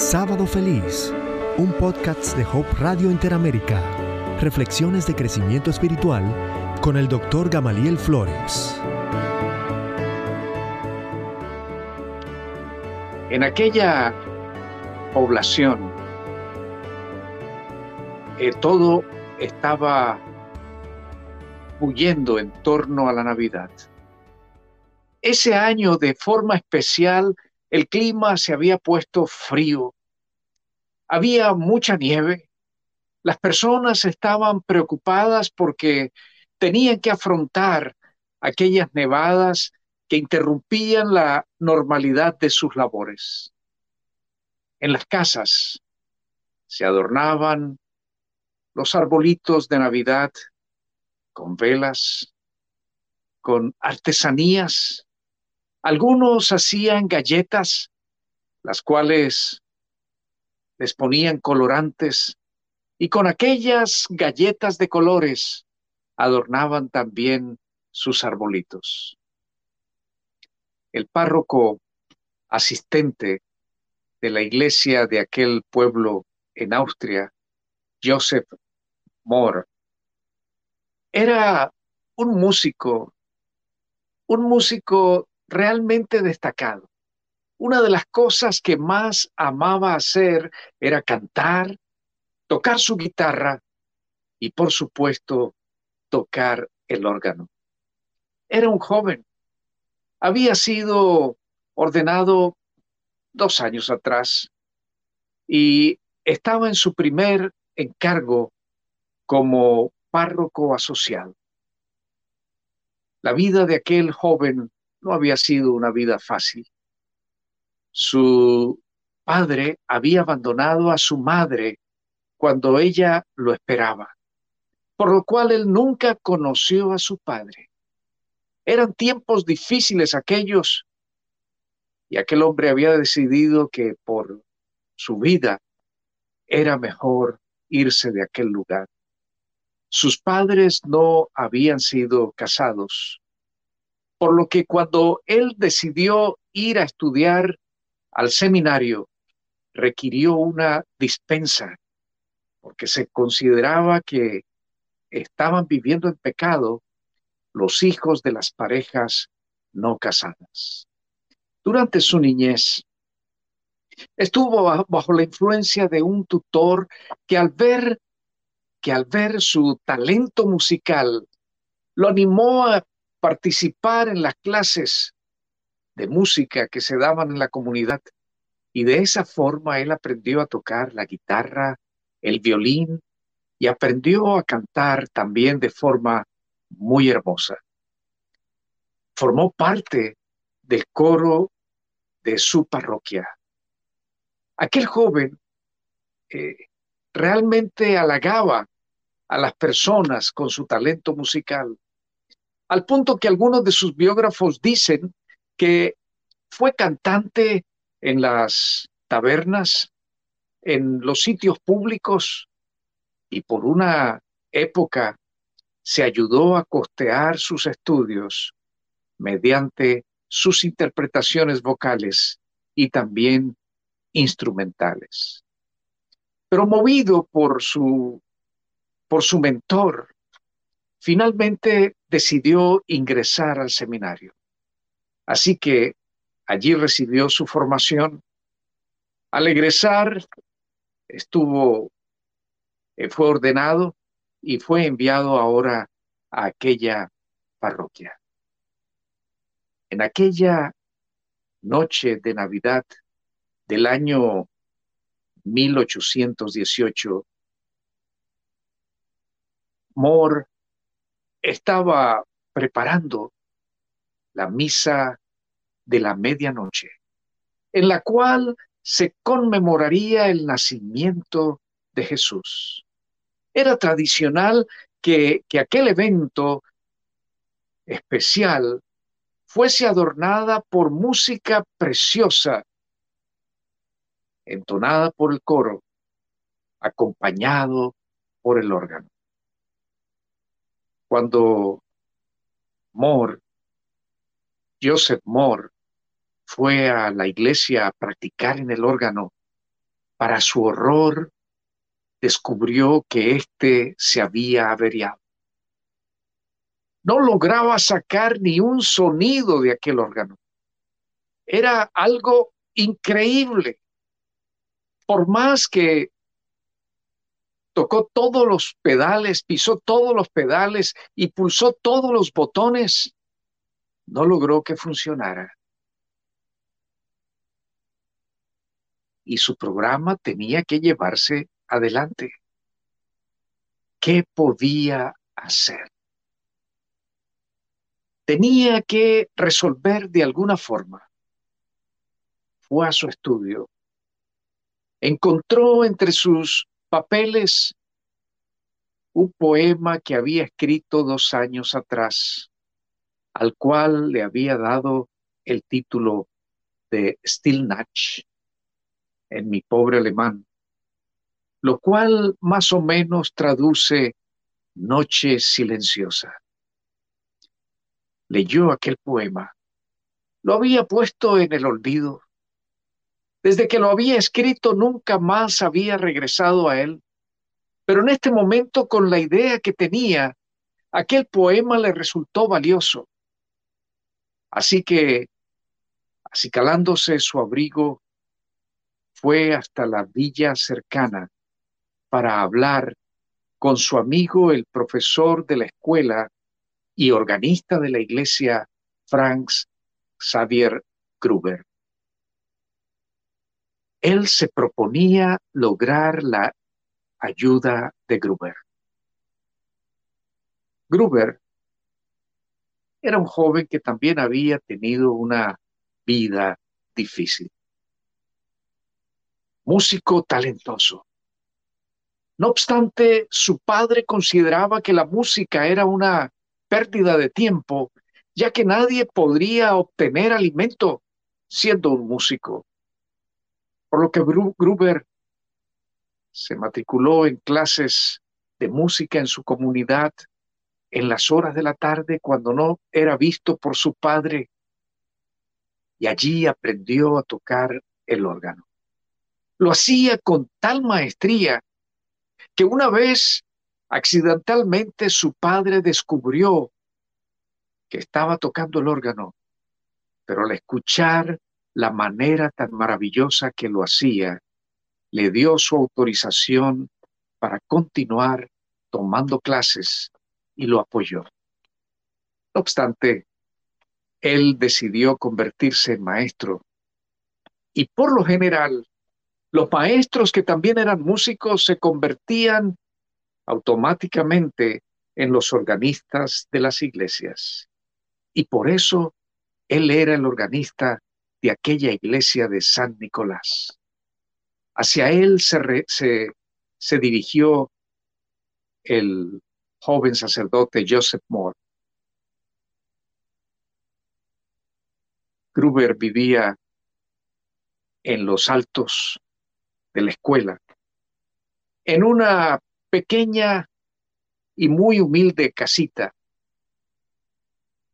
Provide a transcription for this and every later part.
Sábado Feliz, un podcast de Hope Radio Interamérica. Reflexiones de crecimiento espiritual con el doctor Gamaliel Flores. En aquella población, eh, todo estaba huyendo en torno a la Navidad. Ese año, de forma especial, el clima se había puesto frío. Había mucha nieve. Las personas estaban preocupadas porque tenían que afrontar aquellas nevadas que interrumpían la normalidad de sus labores. En las casas se adornaban los arbolitos de Navidad con velas, con artesanías. Algunos hacían galletas, las cuales les ponían colorantes, y con aquellas galletas de colores adornaban también sus arbolitos. El párroco asistente de la iglesia de aquel pueblo en Austria, Joseph Mohr, era un músico, un músico realmente destacado. Una de las cosas que más amaba hacer era cantar, tocar su guitarra y, por supuesto, tocar el órgano. Era un joven. Había sido ordenado dos años atrás y estaba en su primer encargo como párroco asociado. La vida de aquel joven no había sido una vida fácil. Su padre había abandonado a su madre cuando ella lo esperaba, por lo cual él nunca conoció a su padre. Eran tiempos difíciles aquellos y aquel hombre había decidido que por su vida era mejor irse de aquel lugar. Sus padres no habían sido casados, por lo que cuando él decidió ir a estudiar al seminario, requirió una dispensa, porque se consideraba que estaban viviendo en pecado los hijos de las parejas no casadas. Durante su niñez, estuvo bajo la influencia de un tutor que al ver que al ver su talento musical lo animó a participar en las clases de música que se daban en la comunidad y de esa forma él aprendió a tocar la guitarra, el violín y aprendió a cantar también de forma muy hermosa. Formó parte del coro de su parroquia. Aquel joven eh, realmente halagaba a las personas con su talento musical, al punto que algunos de sus biógrafos dicen que fue cantante en las tabernas, en los sitios públicos y por una época se ayudó a costear sus estudios mediante sus interpretaciones vocales y también instrumentales. Pero movido por su, por su mentor, finalmente decidió ingresar al seminario. Así que allí recibió su formación. Al egresar, estuvo, eh, fue ordenado y fue enviado ahora a aquella parroquia. En aquella noche de Navidad del año 1818, Moore estaba preparando la misa de la medianoche, en la cual se conmemoraría el nacimiento de Jesús. Era tradicional que, que aquel evento especial fuese adornada por música preciosa, entonada por el coro, acompañado por el órgano. Cuando Moore, Joseph Moore, fue a la iglesia a practicar en el órgano, Para su horror, descubrió que éste se había averiado. No lograba sacar ni un sonido de aquel órgano. Era algo increíble. Por más que tocó todos los pedales, pisó todos los pedales y pulsó todos los botones, no logró que funcionara. Y su programa tenía que llevarse adelante. ¿Qué podía hacer? Tenía que resolver de alguna forma. Fue a su estudio. Encontró entre sus papeles un poema que había escrito dos años atrás, al cual le había dado el título de Stillnach en mi pobre alemán, lo cual más o menos traduce Noche silenciosa. Leyó aquel poema. Lo había puesto en el olvido. Desde que lo había escrito nunca más había regresado a él. Pero en este momento, con la idea que tenía, aquel poema le resultó valioso. Así que, acicalándose su abrigo, fue hasta la villa cercana para hablar con su amigo el profesor de la escuela y organista de la iglesia Franz Xavier Gruber. Él se proponía lograr la ayuda de Gruber. Gruber era un joven que también había tenido una vida difícil. Músico talentoso, no obstante, su padre consideraba que la música era una pérdida de tiempo, ya que nadie podría obtener alimento siendo un músico. Por lo que Gruber se matriculó en clases de música en su comunidad en las horas de la tarde cuando no era visto por su padre y allí aprendió a tocar el órgano. Lo hacía con tal maestría que una vez accidentalmente su padre descubrió que estaba tocando el órgano, pero al escuchar la manera tan maravillosa que lo hacía, le dio su autorización para continuar tomando clases y lo apoyó. No obstante, él decidió convertirse en maestro y por lo general los maestros que también eran músicos se convertían automáticamente en los organistas de las iglesias. Y por eso él era el organista de aquella iglesia de San Nicolás. Hacia él se, se, dirigió el joven sacerdote Joseph Moore. Gruber vivía en los altos de la escuela, en una pequeña y muy humilde casita.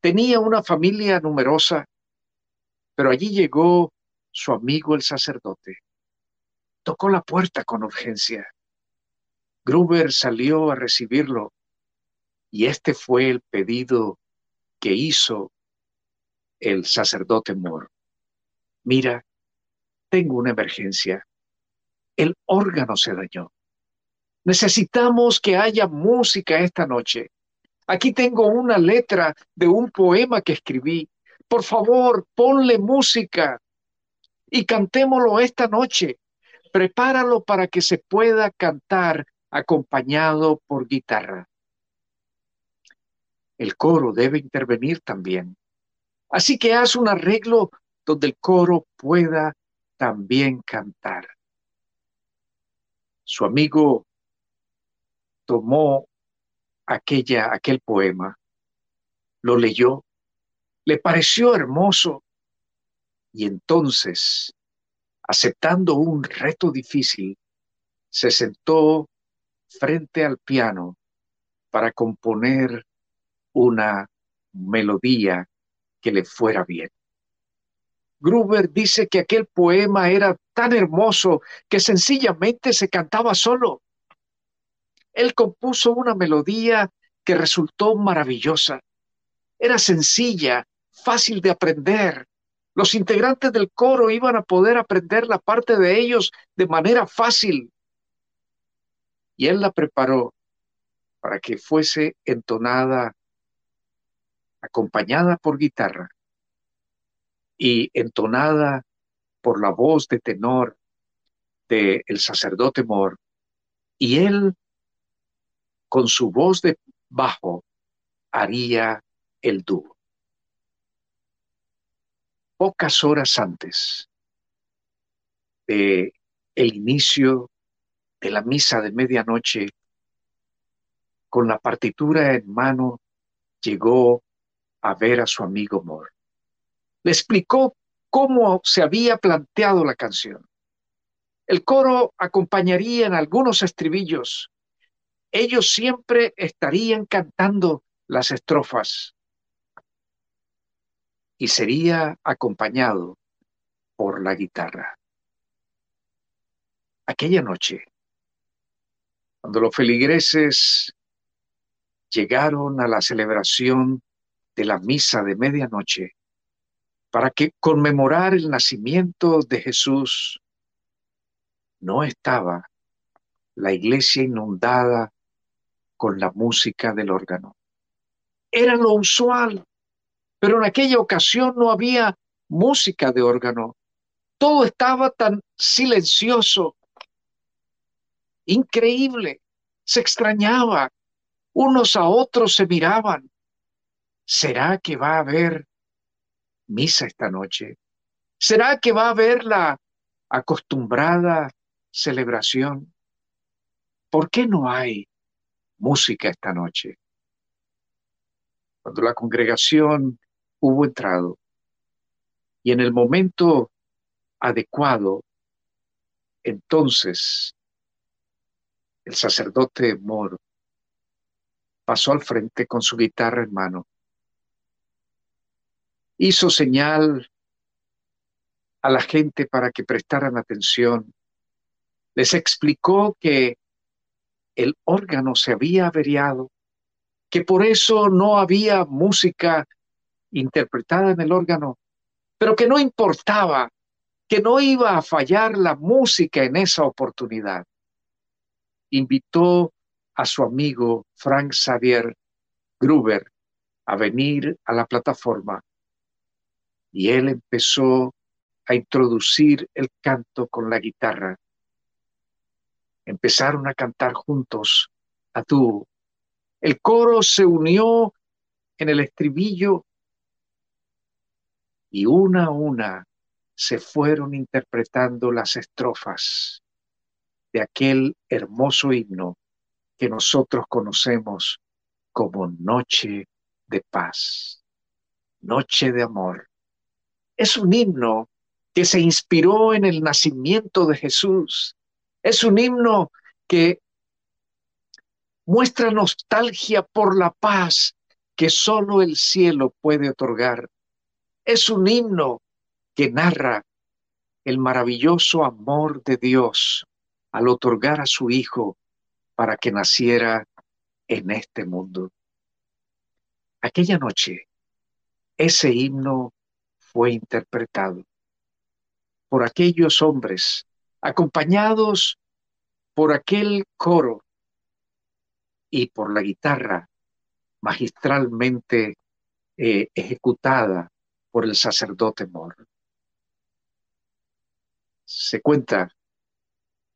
Tenía una familia numerosa, pero allí llegó su amigo el sacerdote. Tocó la puerta con urgencia. Gruber salió a recibirlo y este fue el pedido que hizo el sacerdote Moore. Mira, tengo una emergencia el órgano se dañó. Necesitamos que haya música esta noche. Aquí tengo una letra de un poema que escribí. Por favor, ponle música y cantémoslo esta noche. Prepáralo para que se pueda cantar acompañado por guitarra. El coro debe intervenir también. Así que haz un arreglo donde el coro pueda también cantar. Su amigo tomó aquella, aquel poema, lo leyó, le pareció hermoso y entonces, aceptando un reto difícil, se sentó frente al piano para componer una melodía que le fuera bien. Gruber dice que aquel poema era tan hermoso que sencillamente se cantaba solo. Él compuso una melodía que resultó maravillosa. Era sencilla, fácil de aprender. Los integrantes del coro iban a poder aprender la parte de ellos de manera fácil. Y él la preparó para que fuese entonada, acompañada por guitarra y entonada por la voz de tenor del el sacerdote Mor. Y él, con su voz de bajo, haría el dúo. Pocas horas antes de el inicio de la misa de medianoche, con la partitura en mano, llegó a ver a su amigo Moore. Le explicó cómo se había planteado la canción. El coro acompañaría en algunos estribillos. Ellos siempre estarían cantando las estrofas y sería acompañado por la guitarra. Aquella noche, cuando los feligreses llegaron a la celebración de la misa de medianoche para que conmemorar el nacimiento de Jesús, no estaba la iglesia inundada con la música del órgano. Era lo usual, pero en aquella ocasión no había música de órgano. Todo estaba tan silencioso, increíble, se extrañaba, unos a otros se miraban. ¿Será que va a haber misa esta noche? ¿Será que va a haber la acostumbrada celebración? ¿Por qué no hay música esta noche? Cuando la congregación hubo entrado y en el momento adecuado, entonces el sacerdote moro pasó al frente con su guitarra en mano. Hizo señal a la gente para que prestaran atención. Les explicó que el órgano se había averiado, que por eso no había música interpretada en el órgano, pero que no importaba, que no iba a fallar la música en esa oportunidad. Invitó a su amigo Frank Xavier Gruber a venir a la plataforma y él empezó a introducir el canto con la guitarra. Empezaron a cantar juntos a tú. El coro se unió en el estribillo y una a una se fueron interpretando las estrofas de aquel hermoso himno que nosotros conocemos como noche de paz, noche de amor. Es un himno que se inspiró en el nacimiento de Jesús. Es un himno que muestra nostalgia por la paz que solo el cielo puede otorgar. Es un himno que narra el maravilloso amor de Dios al otorgar a su Hijo para que naciera en este mundo. Aquella noche, ese himno fue interpretado por aquellos hombres, acompañados por aquel coro y por la guitarra magistralmente eh, ejecutada por el sacerdote Mor. Se cuenta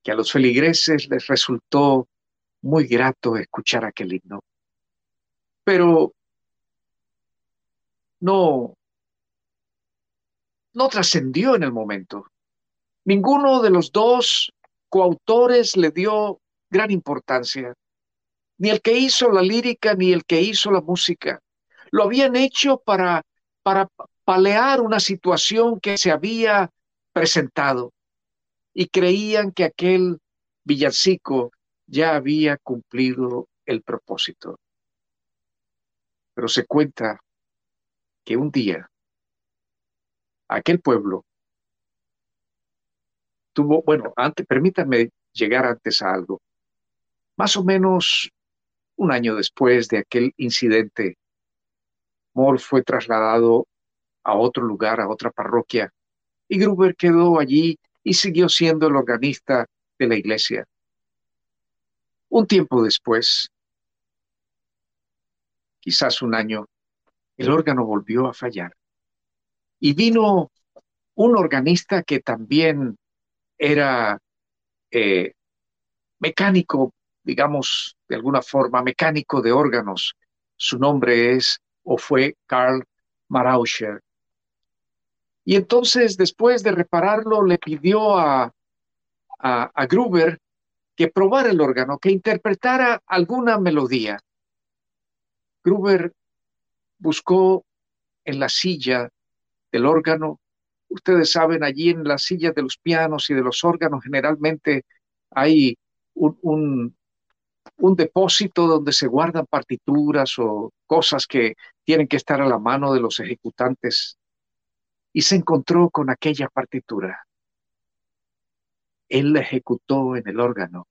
que a los feligreses les resultó muy grato escuchar aquel himno. Pero no, no trascendió en el momento. Ninguno de los dos coautores le dio gran importancia, ni el que hizo la lírica ni el que hizo la música. Lo habían hecho para, para palear una situación que se había presentado y creían que aquel villancico ya había cumplido el propósito. Pero se cuenta que un día, aquel pueblo tuvo, bueno, antes, permítanme llegar antes a algo. Más o menos un año después de aquel incidente, Moore fue trasladado a otro lugar, a otra parroquia, y Gruber quedó allí y siguió siendo el organista de la iglesia. Un tiempo después, quizás un año, el órgano volvió a fallar. Y vino un organista que también era eh, mecánico, digamos, de alguna forma, mecánico de órganos. Su nombre es o fue Karl Marauscher. Y entonces, después de repararlo, le pidió a, a, Gruber que probara el órgano, que interpretara alguna melodía. Gruber buscó en la silla del órgano, ustedes saben, allí en las sillas de los pianos y de los órganos generalmente hay un, un depósito donde se guardan partituras o cosas que tienen que estar a la mano de los ejecutantes y se encontró con aquella partitura. Él la ejecutó en el órgano.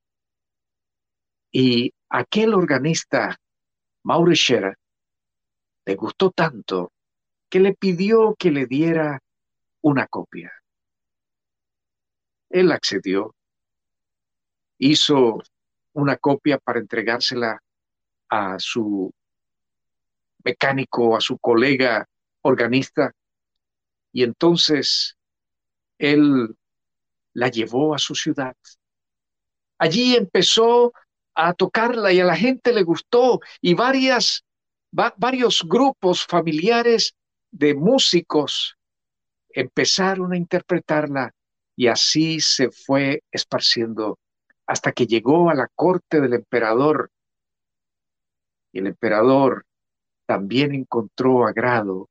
Y aquel organista, Maurice le gustó tanto que le pidió que le diera una copia. Él accedió, hizo una copia para entregársela a su mecánico, a su colega organista, y entonces él la llevó a su ciudad. Allí empezó a tocarla y a la gente le gustó y varias, varios grupos familiares de músicos empezaron a interpretarla y así se fue esparciendo hasta que llegó a la corte del emperador. Y el emperador también encontró agrado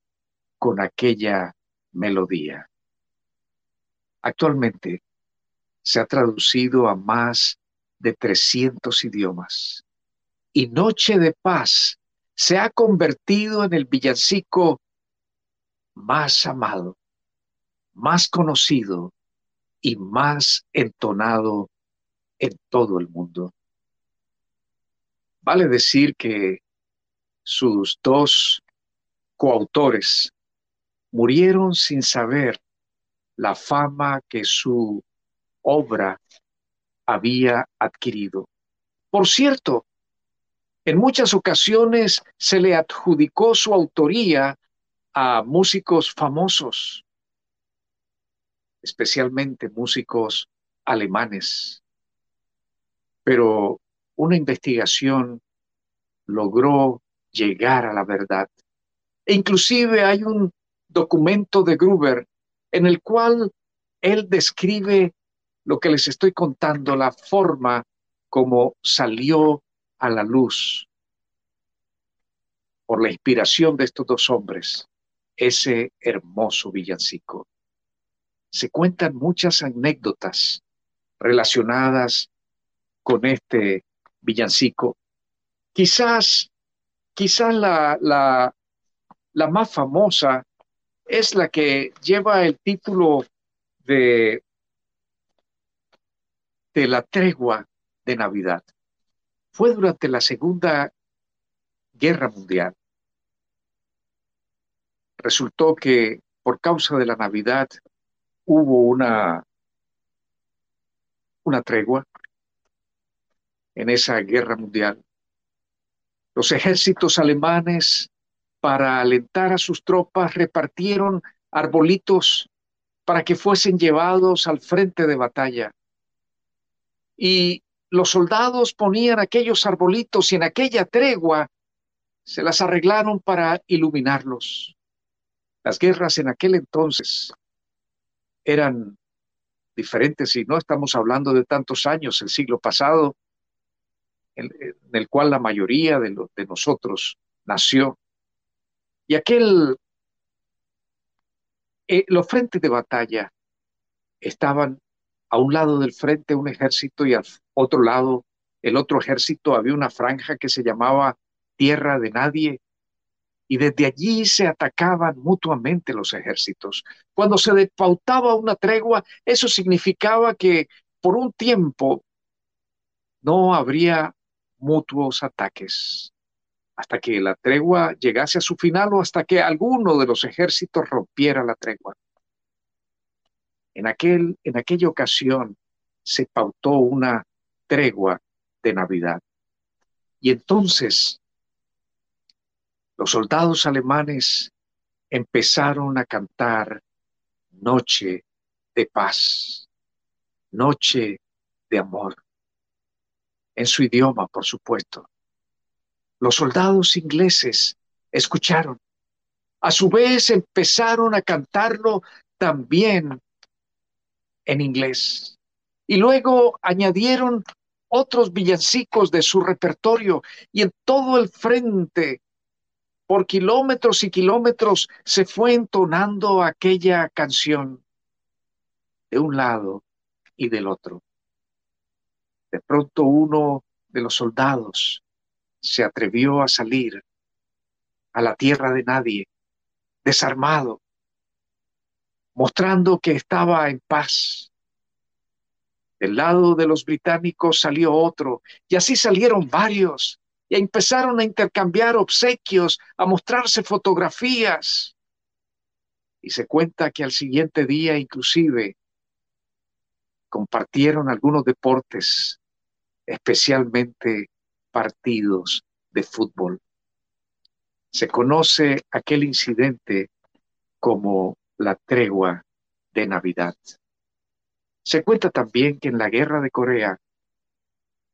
con aquella melodía. Actualmente se ha traducido a más de 300 idiomas y Noche de Paz se ha convertido en el villancico más amado, más conocido y más entonado en todo el mundo. Vale decir que sus dos coautores, murieron sin saber la fama que su obra había adquirido. Por cierto, en muchas ocasiones se le adjudicó su autoría a músicos famosos, especialmente músicos alemanes. Pero una investigación logró llegar a la verdad. E inclusive hay un documento de Gruber en el cual él describe lo que les estoy contando, la forma como salió a la luz por la inspiración de estos dos hombres, ese hermoso villancico. Se cuentan muchas anécdotas relacionadas con este villancico. Quizás, quizás la, la, la más famosa es la que lleva el título de, de la tregua de Navidad. Fue durante la Segunda Guerra Mundial. Resultó que por causa de la Navidad hubo una, una tregua en esa guerra mundial. Los ejércitos alemanes para alentar a sus tropas, repartieron arbolitos para que fuesen llevados al frente de batalla. Y los soldados ponían aquellos arbolitos y en aquella tregua se las arreglaron para iluminarlos. Las guerras en aquel entonces eran diferentes y no estamos hablando de tantos años, el siglo pasado, en, el cual la mayoría de, de nosotros nació. Y aquel, eh, los frentes de batalla estaban a un lado del frente un ejército y al otro lado el otro ejército había una franja que se llamaba Tierra de Nadie. y desde allí se atacaban mutuamente los ejércitos. Cuando se despautaba una tregua, eso significaba que por un tiempo no habría mutuos ataques hasta que la tregua llegase a su final o hasta que alguno de los ejércitos rompiera la tregua. En, aquel, en aquella ocasión se pautó una tregua de Navidad. Y entonces los soldados alemanes empezaron a cantar Noche de paz, Noche de amor, en su idioma, por supuesto. Los soldados ingleses escucharon. A su vez empezaron a cantarlo también en inglés. Y luego añadieron otros villancicos de su repertorio y en todo el frente, por kilómetros y kilómetros, se fue entonando aquella canción de un lado y del otro. De pronto uno de los soldados se atrevió a salir a la tierra de nadie, desarmado, mostrando que estaba en paz. Del lado de los británicos salió otro, y así salieron varios, y empezaron a intercambiar obsequios, a mostrarse fotografías. Y se cuenta que al siguiente día inclusive compartieron algunos deportes, especialmente partidos de fútbol. Se conoce aquel incidente como la tregua de Navidad. Se cuenta también que en la guerra de Corea,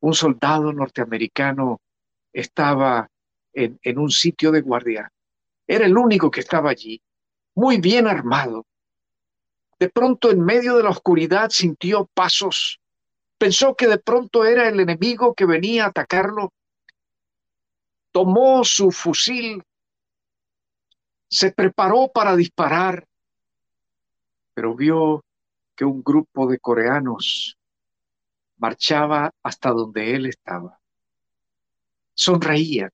un soldado norteamericano estaba en, un sitio de guardia. Era el único que estaba allí, muy bien armado. De pronto, en medio de la oscuridad, sintió pasos Pensó que de pronto era el enemigo que venía a atacarlo. Tomó su fusil, se preparó para disparar, pero vio que un grupo de coreanos marchaba hasta donde él estaba. Sonreían,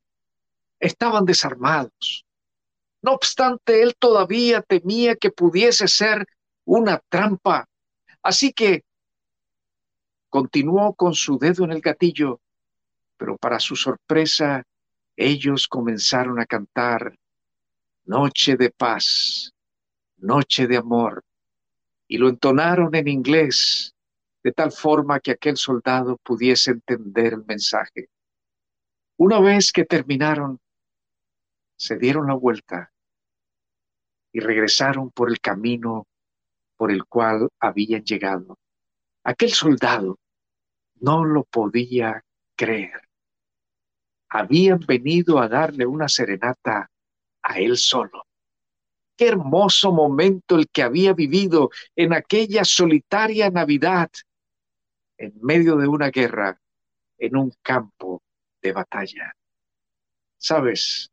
estaban desarmados. No obstante, él todavía temía que pudiese ser una trampa. Así que Continuó con su dedo en el gatillo, pero para su sorpresa, ellos comenzaron a cantar Noche de paz, Noche de amor, y lo entonaron en inglés, de tal forma que aquel soldado pudiese entender el mensaje. Una vez que terminaron, se dieron la vuelta y regresaron por el camino por el cual habían llegado. Aquel soldado no lo podía creer. Habían venido a darle una serenata a él solo. Qué hermoso momento el que había vivido en aquella solitaria Navidad, en medio de una guerra, en un campo de batalla. ¿Sabes?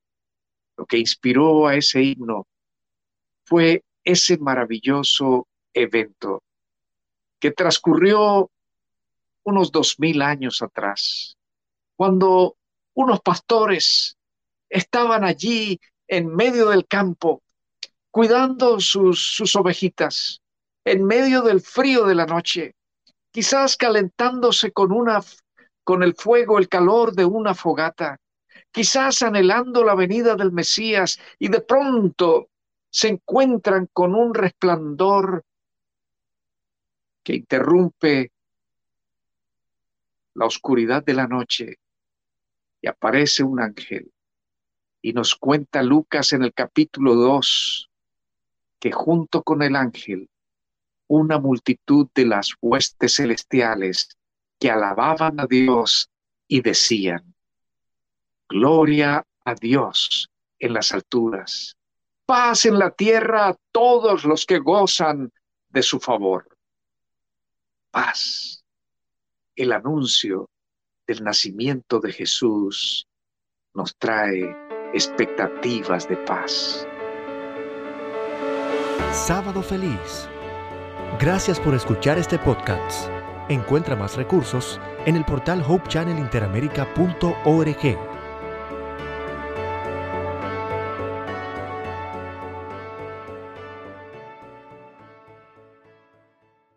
Lo que inspiró a ese himno fue ese maravilloso evento que transcurrió unos dos mil años atrás, cuando unos pastores estaban allí en medio del campo, cuidando sus, sus ovejitas, en medio del frío de la noche, quizás calentándose con una con el fuego, el calor de una fogata, quizás anhelando la venida del Mesías y de pronto se encuentran con un resplandor que interrumpe la oscuridad de la noche y aparece un ángel. Y nos cuenta Lucas en el capítulo 2 que junto con el ángel, una multitud de las huestes celestiales que alababan a Dios y decían, Gloria a Dios en las alturas, paz en la tierra a todos los que gozan de su favor paz. El anuncio del nacimiento de Jesús nos trae expectativas de paz. Sábado feliz. Gracias por escuchar este podcast. Encuentra más recursos en el portal hopechannelinteramerica.org.